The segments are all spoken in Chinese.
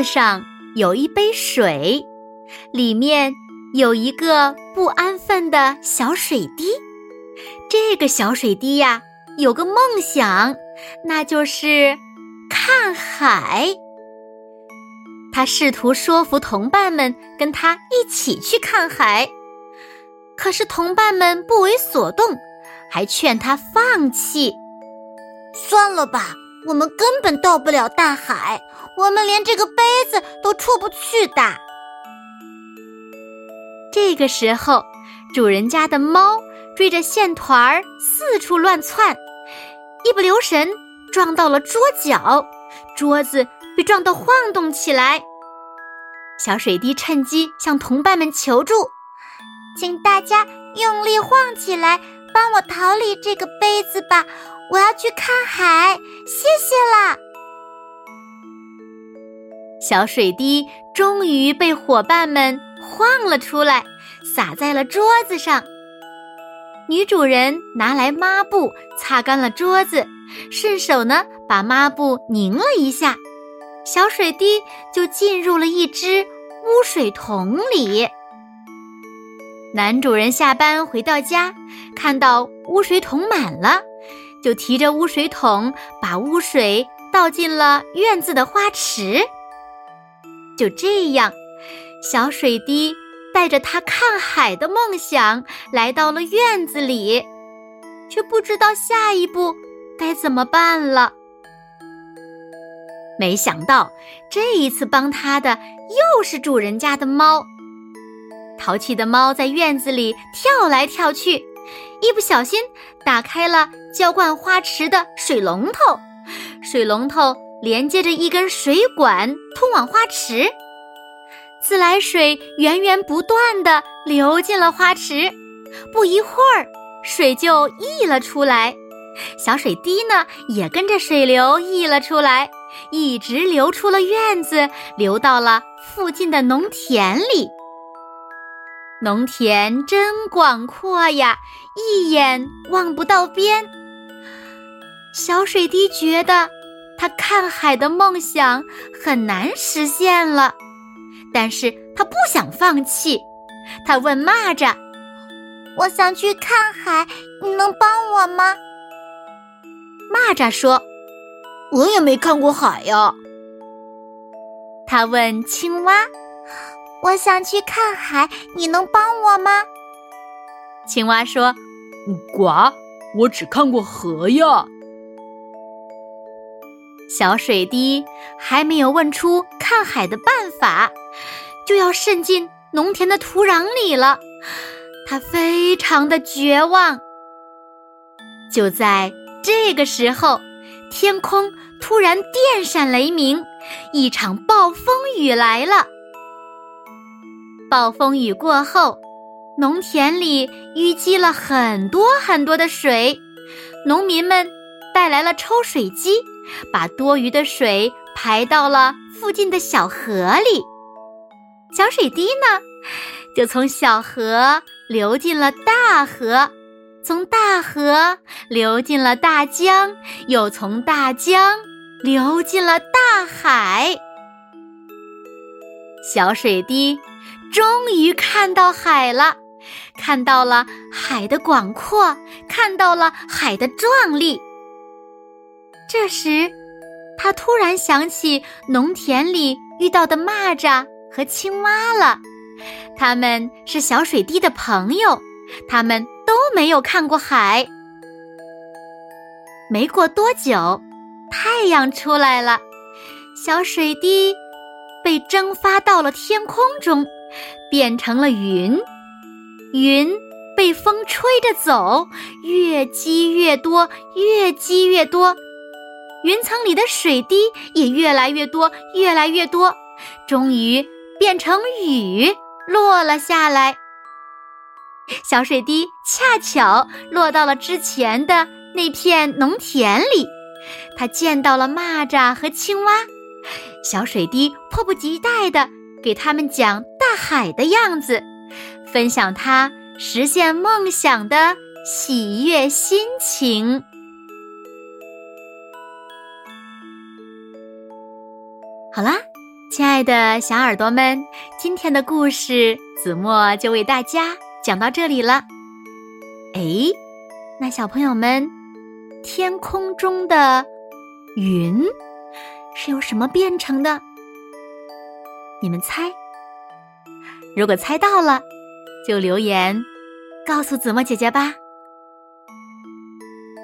子上有一杯水，里面有一个不安分的小水滴。这个小水滴呀，有个梦想，那就是看海。他试图说服同伴们跟他一起去看海，可是同伴们不为所动，还劝他放弃。算了吧，我们根本到不了大海。我们连这个杯子都出不去的。这个时候，主人家的猫追着线团儿四处乱窜，一不留神撞到了桌角，桌子被撞得晃动起来。小水滴趁机向同伴们求助：“请大家用力晃起来，帮我逃离这个杯子吧！我要去看海，谢谢啦！”小水滴终于被伙伴们晃了出来，洒在了桌子上。女主人拿来抹布擦干了桌子，顺手呢把抹布拧了一下，小水滴就进入了一只污水桶里。男主人下班回到家，看到污水桶满了，就提着污水桶把污水倒进了院子的花池。就这样，小水滴带着他看海的梦想来到了院子里，却不知道下一步该怎么办了。没想到这一次帮他的又是主人家的猫。淘气的猫在院子里跳来跳去，一不小心打开了浇灌花池的水龙头，水龙头。连接着一根水管通往花池，自来水源源不断地流进了花池。不一会儿，水就溢了出来，小水滴呢也跟着水流溢了出来，一直流出了院子，流到了附近的农田里。农田真广阔呀，一眼望不到边。小水滴觉得。他看海的梦想很难实现了，但是他不想放弃。他问蚂蚱：“我想去看海，你能帮我吗？”蚂蚱说：“我也没看过海呀。”他问青蛙：“我想去看海，你能帮我吗？”青蛙说：“呱，我只看过河呀。”小水滴还没有问出看海的办法，就要渗进农田的土壤里了。他非常的绝望。就在这个时候，天空突然电闪雷鸣，一场暴风雨来了。暴风雨过后，农田里淤积了很多很多的水，农民们带来了抽水机。把多余的水排到了附近的小河里，小水滴呢，就从小河流进了大河，从大河流进了大江，又从大江流进了大海。小水滴终于看到海了，看到了海的广阔，看到了海的壮丽。这时，他突然想起农田里遇到的蚂蚱和青蛙了，他们是小水滴的朋友，他们都没有看过海。没过多久，太阳出来了，小水滴被蒸发到了天空中，变成了云，云被风吹着走，越积越多，越积越多。云层里的水滴也越来越多，越来越多，终于变成雨落了下来。小水滴恰巧落到了之前的那片农田里，它见到了蚂蚱和青蛙。小水滴迫不及待地给他们讲大海的样子，分享他实现梦想的喜悦心情。好啦，亲爱的小耳朵们，今天的故事子墨就为大家讲到这里了。哎，那小朋友们，天空中的云是由什么变成的？你们猜？如果猜到了，就留言告诉子墨姐姐吧。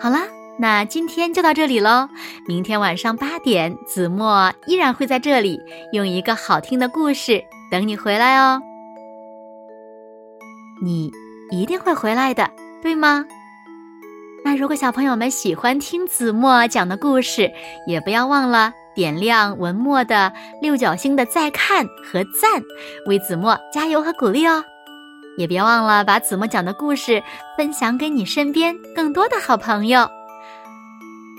好啦。那今天就到这里喽，明天晚上八点，子墨依然会在这里用一个好听的故事等你回来哦。你一定会回来的，对吗？那如果小朋友们喜欢听子墨讲的故事，也不要忘了点亮文末的六角星的再看和赞，为子墨加油和鼓励哦。也别忘了把子墨讲的故事分享给你身边更多的好朋友。